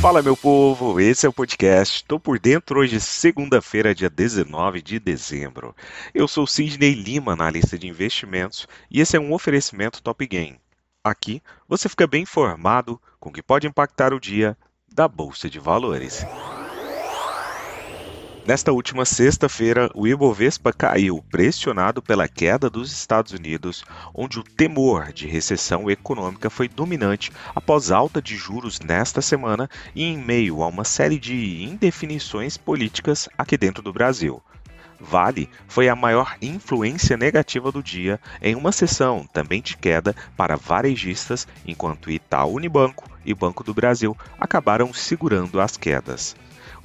Fala meu povo, esse é o podcast. Tô por dentro hoje, segunda-feira, dia 19 de dezembro. Eu sou Sidney Lima, analista de investimentos, e esse é um oferecimento Top Game. Aqui você fica bem informado com o que pode impactar o dia da Bolsa de Valores. Nesta última sexta-feira, o Ibovespa caiu, pressionado pela queda dos Estados Unidos, onde o temor de recessão econômica foi dominante após alta de juros nesta semana e em meio a uma série de indefinições políticas aqui dentro do Brasil. Vale foi a maior influência negativa do dia em uma sessão também de queda para varejistas, enquanto Itaú Unibanco e Banco do Brasil acabaram segurando as quedas.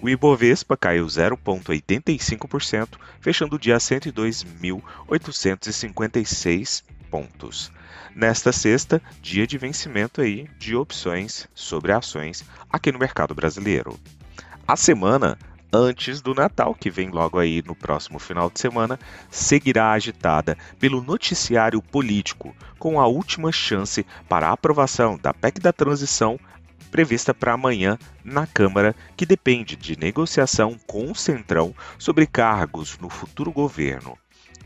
O Ibovespa caiu 0,85%, fechando o dia a 102.856 pontos. Nesta sexta, dia de vencimento aí de opções sobre ações aqui no mercado brasileiro. A semana antes do Natal, que vem logo aí no próximo final de semana, seguirá agitada pelo noticiário político, com a última chance para a aprovação da PEC da transição prevista para amanhã na Câmara, que depende de negociação com o Centrão sobre cargos no futuro governo.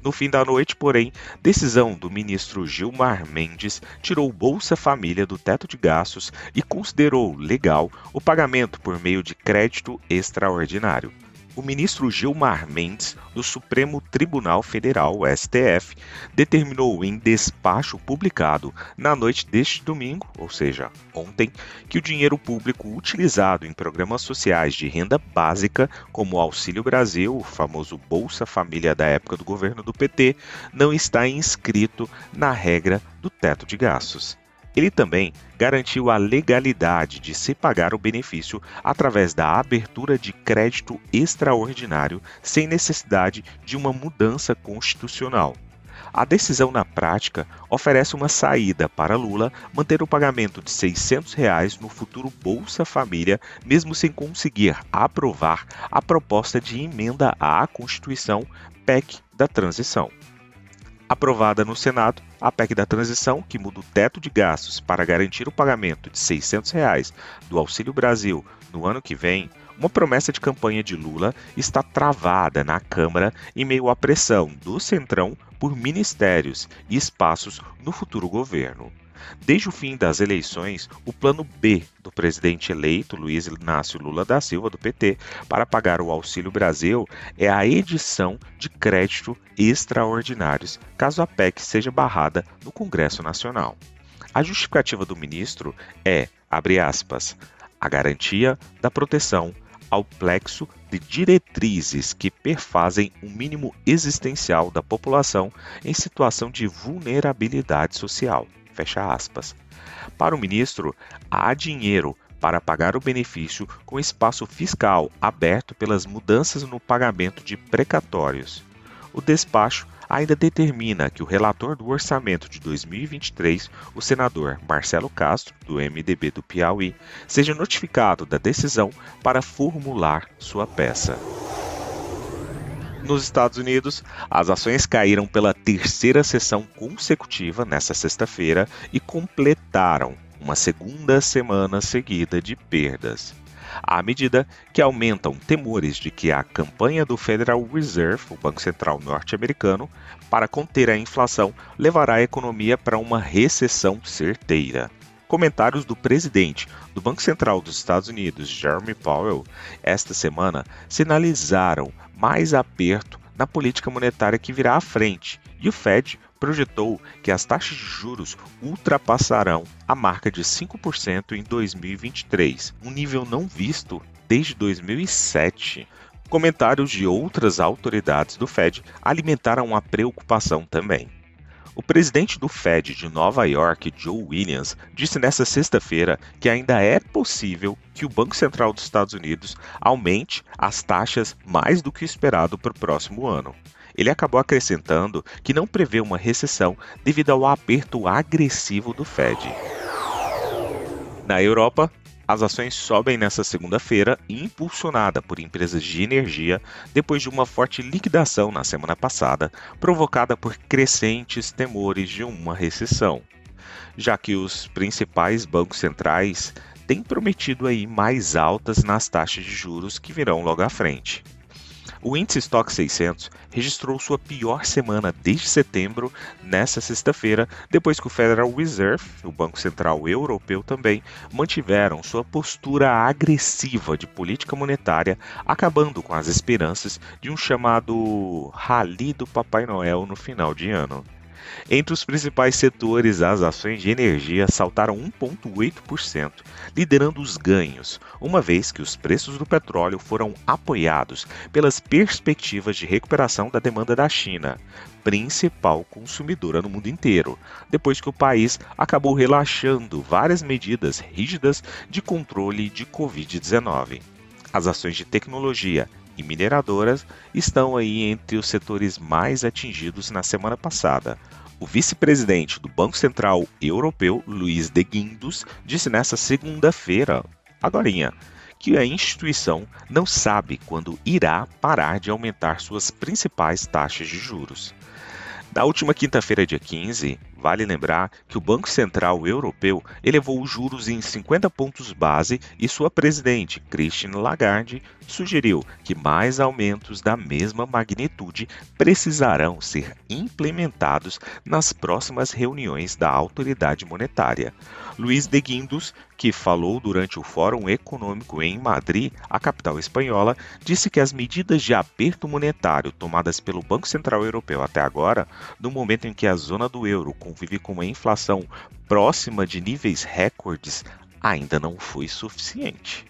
No fim da noite, porém, decisão do ministro Gilmar Mendes tirou Bolsa Família do teto de gastos e considerou legal o pagamento por meio de crédito extraordinário o ministro Gilmar Mendes, do Supremo Tribunal Federal, STF, determinou em despacho publicado na noite deste domingo, ou seja, ontem, que o dinheiro público utilizado em programas sociais de renda básica, como o Auxílio Brasil, o famoso Bolsa Família da época do governo do PT, não está inscrito na regra do teto de gastos. Ele também garantiu a legalidade de se pagar o benefício através da abertura de crédito extraordinário sem necessidade de uma mudança constitucional. A decisão na prática oferece uma saída para Lula manter o pagamento de 600 reais no futuro Bolsa Família, mesmo sem conseguir aprovar a proposta de emenda à Constituição PEC da transição. Aprovada no Senado, a PEC da transição, que muda o teto de gastos para garantir o pagamento de 600 reais do Auxílio Brasil no ano que vem, uma promessa de campanha de Lula está travada na Câmara em meio à pressão do Centrão por ministérios e espaços no futuro governo. Desde o fim das eleições, o plano B do presidente eleito Luiz Inácio Lula da Silva, do PT, para pagar o Auxílio Brasil é a edição de crédito extraordinários, caso a PEC seja barrada no Congresso Nacional. A justificativa do ministro é, abre aspas, a garantia da proteção ao plexo de diretrizes que perfazem o mínimo existencial da população em situação de vulnerabilidade social. Fecha aspas. Para o ministro, há dinheiro para pagar o benefício com espaço fiscal aberto pelas mudanças no pagamento de precatórios. O despacho ainda determina que o relator do orçamento de 2023, o senador Marcelo Castro, do MDB do Piauí, seja notificado da decisão para formular sua peça. Nos Estados Unidos, as ações caíram pela terceira sessão consecutiva nesta sexta-feira e completaram uma segunda semana seguida de perdas. À medida que aumentam temores de que a campanha do Federal Reserve, o Banco Central norte-americano, para conter a inflação levará a economia para uma recessão certeira. Comentários do presidente do Banco Central dos Estados Unidos, Jeremy Powell, esta semana sinalizaram mais aperto na política monetária que virá à frente, e o Fed projetou que as taxas de juros ultrapassarão a marca de 5% em 2023, um nível não visto desde 2007. Comentários de outras autoridades do Fed alimentaram a preocupação também. O presidente do Fed de Nova York, Joe Williams, disse nesta sexta-feira que ainda é possível que o Banco Central dos Estados Unidos aumente as taxas mais do que esperado para o próximo ano. Ele acabou acrescentando que não prevê uma recessão devido ao aperto agressivo do Fed. Na Europa, as ações sobem nesta segunda-feira, impulsionada por empresas de energia, depois de uma forte liquidação na semana passada, provocada por crescentes temores de uma recessão. Já que os principais bancos centrais tem prometido aí mais altas nas taxas de juros que virão logo à frente. O índice Stock 600 registrou sua pior semana desde setembro nesta sexta-feira, depois que o Federal Reserve, o Banco Central Europeu também, mantiveram sua postura agressiva de política monetária, acabando com as esperanças de um chamado rally do Papai Noel no final de ano. Entre os principais setores, as ações de energia saltaram 1,8%, liderando os ganhos, uma vez que os preços do petróleo foram apoiados pelas perspectivas de recuperação da demanda da China, principal consumidora no mundo inteiro, depois que o país acabou relaxando várias medidas rígidas de controle de Covid-19. As ações de tecnologia e mineradoras estão aí entre os setores mais atingidos na semana passada, o vice-presidente do Banco Central Europeu, Luiz de Guindos, disse nesta segunda-feira, agorinha, que a instituição não sabe quando irá parar de aumentar suas principais taxas de juros. Na última quinta-feira, dia 15, vale lembrar que o Banco Central Europeu elevou os juros em 50 pontos base e sua presidente, Christine Lagarde, sugeriu que mais aumentos da mesma magnitude precisarão ser implementados nas próximas reuniões da autoridade monetária. Luiz de Guindos, que falou durante o Fórum Econômico em Madrid, a capital espanhola, disse que as medidas de aperto monetário tomadas pelo Banco Central Europeu até agora, no momento em que a zona do euro convive com uma inflação próxima de níveis recordes, ainda não foi suficiente.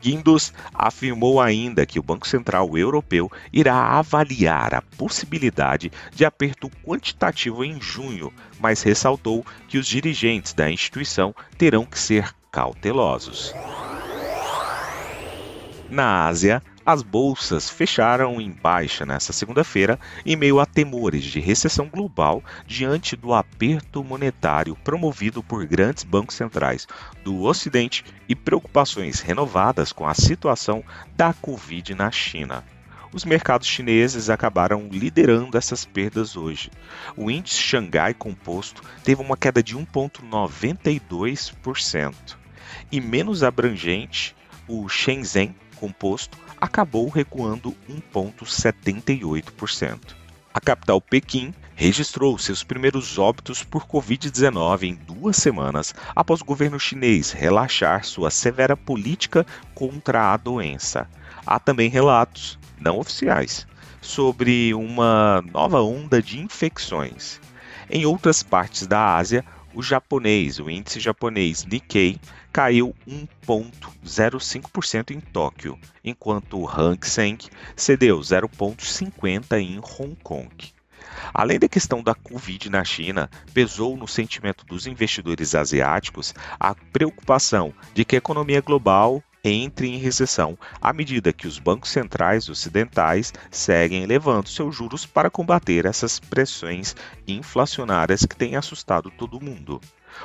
Guindos afirmou ainda que o Banco Central Europeu irá avaliar a possibilidade de aperto quantitativo em junho, mas ressaltou que os dirigentes da instituição terão que ser cautelosos. Na Ásia, as bolsas fecharam em baixa nesta segunda-feira, em meio a temores de recessão global diante do aperto monetário promovido por grandes bancos centrais do Ocidente e preocupações renovadas com a situação da Covid na China. Os mercados chineses acabaram liderando essas perdas hoje. O índice Xangai Composto teve uma queda de 1,92%. E menos abrangente, o Shenzhen composto acabou recuando 1,78%. A capital Pequim registrou seus primeiros óbitos por Covid-19 em duas semanas após o governo chinês relaxar sua severa política contra a doença. Há também relatos, não oficiais, sobre uma nova onda de infecções. Em outras partes da Ásia, o japonês, o índice japonês Nikkei, caiu 1,05% em Tóquio, enquanto o Hang Seng cedeu 0,50% em Hong Kong. Além da questão da Covid na China, pesou no sentimento dos investidores asiáticos a preocupação de que a economia global entre em recessão à medida que os bancos centrais ocidentais seguem elevando seus juros para combater essas pressões inflacionárias que têm assustado todo mundo.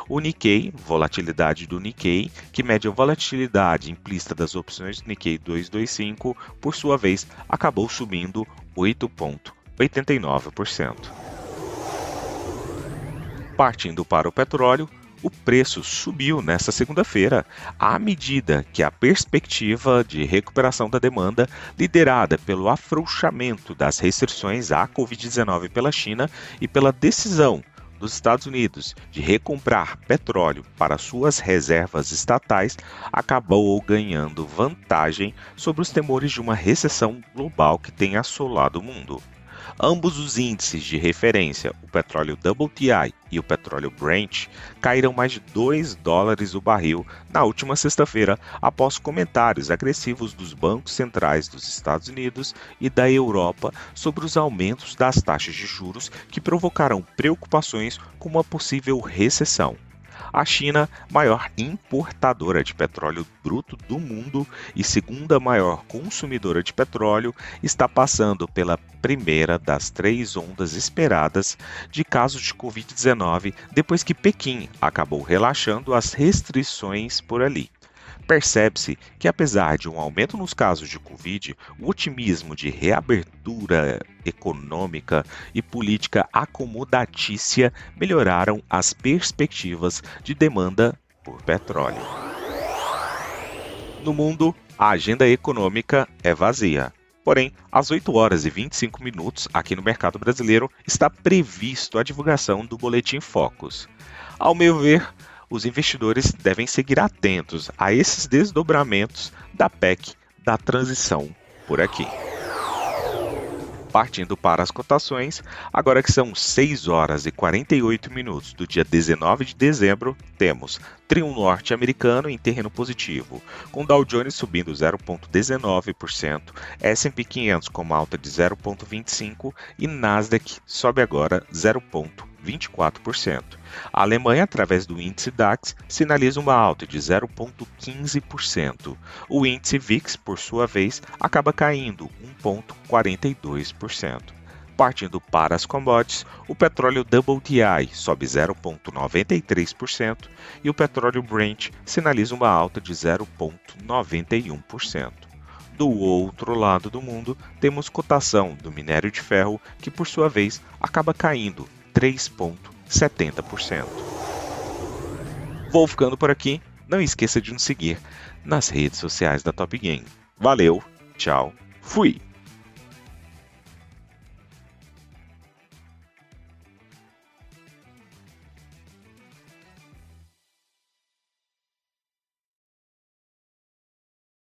O Nikkei, volatilidade do Nikkei, que mede a volatilidade implícita das opções Nikkei 225, por sua vez, acabou subindo 8,89%. Partindo para o petróleo, o preço subiu nesta segunda-feira, à medida que a perspectiva de recuperação da demanda, liderada pelo afrouxamento das restrições à Covid-19 pela China e pela decisão dos Estados Unidos de recomprar petróleo para suas reservas estatais, acabou ganhando vantagem sobre os temores de uma recessão global que tem assolado o mundo. Ambos os índices de referência, o petróleo WTI e o petróleo Brent, caíram mais de 2 dólares o barril na última sexta-feira, após comentários agressivos dos bancos centrais dos Estados Unidos e da Europa sobre os aumentos das taxas de juros que provocaram preocupações com uma possível recessão. A China, maior importadora de petróleo bruto do mundo e segunda maior consumidora de petróleo, está passando pela primeira das três ondas esperadas de casos de Covid-19 depois que Pequim acabou relaxando as restrições por ali percebe-se que, apesar de um aumento nos casos de Covid, o otimismo de reabertura econômica e política acomodatícia melhoraram as perspectivas de demanda por petróleo. No mundo, a agenda econômica é vazia. Porém, às 8 horas e 25 minutos, aqui no mercado brasileiro, está previsto a divulgação do Boletim Focus. Ao meu ver, os investidores devem seguir atentos a esses desdobramentos da PEC da transição por aqui. Partindo para as cotações, agora que são 6 horas e 48 minutos do dia 19 de dezembro, temos trio norte-americano em terreno positivo, com Dow Jones subindo 0,19%, S&P 500 com alta de 0,25% e Nasdaq sobe agora 0,25%. 24%. A Alemanha, através do índice DAX, sinaliza uma alta de 0,15%. O índice VIX, por sua vez, acaba caindo 1,42%. Partindo para as commodities, o petróleo WTI sobe 0,93% e o petróleo Brent sinaliza uma alta de 0,91%. Do outro lado do mundo, temos cotação do minério de ferro, que por sua vez acaba caindo 3,70%. Vou ficando por aqui. Não esqueça de nos seguir nas redes sociais da Top Game. Valeu, tchau, fui!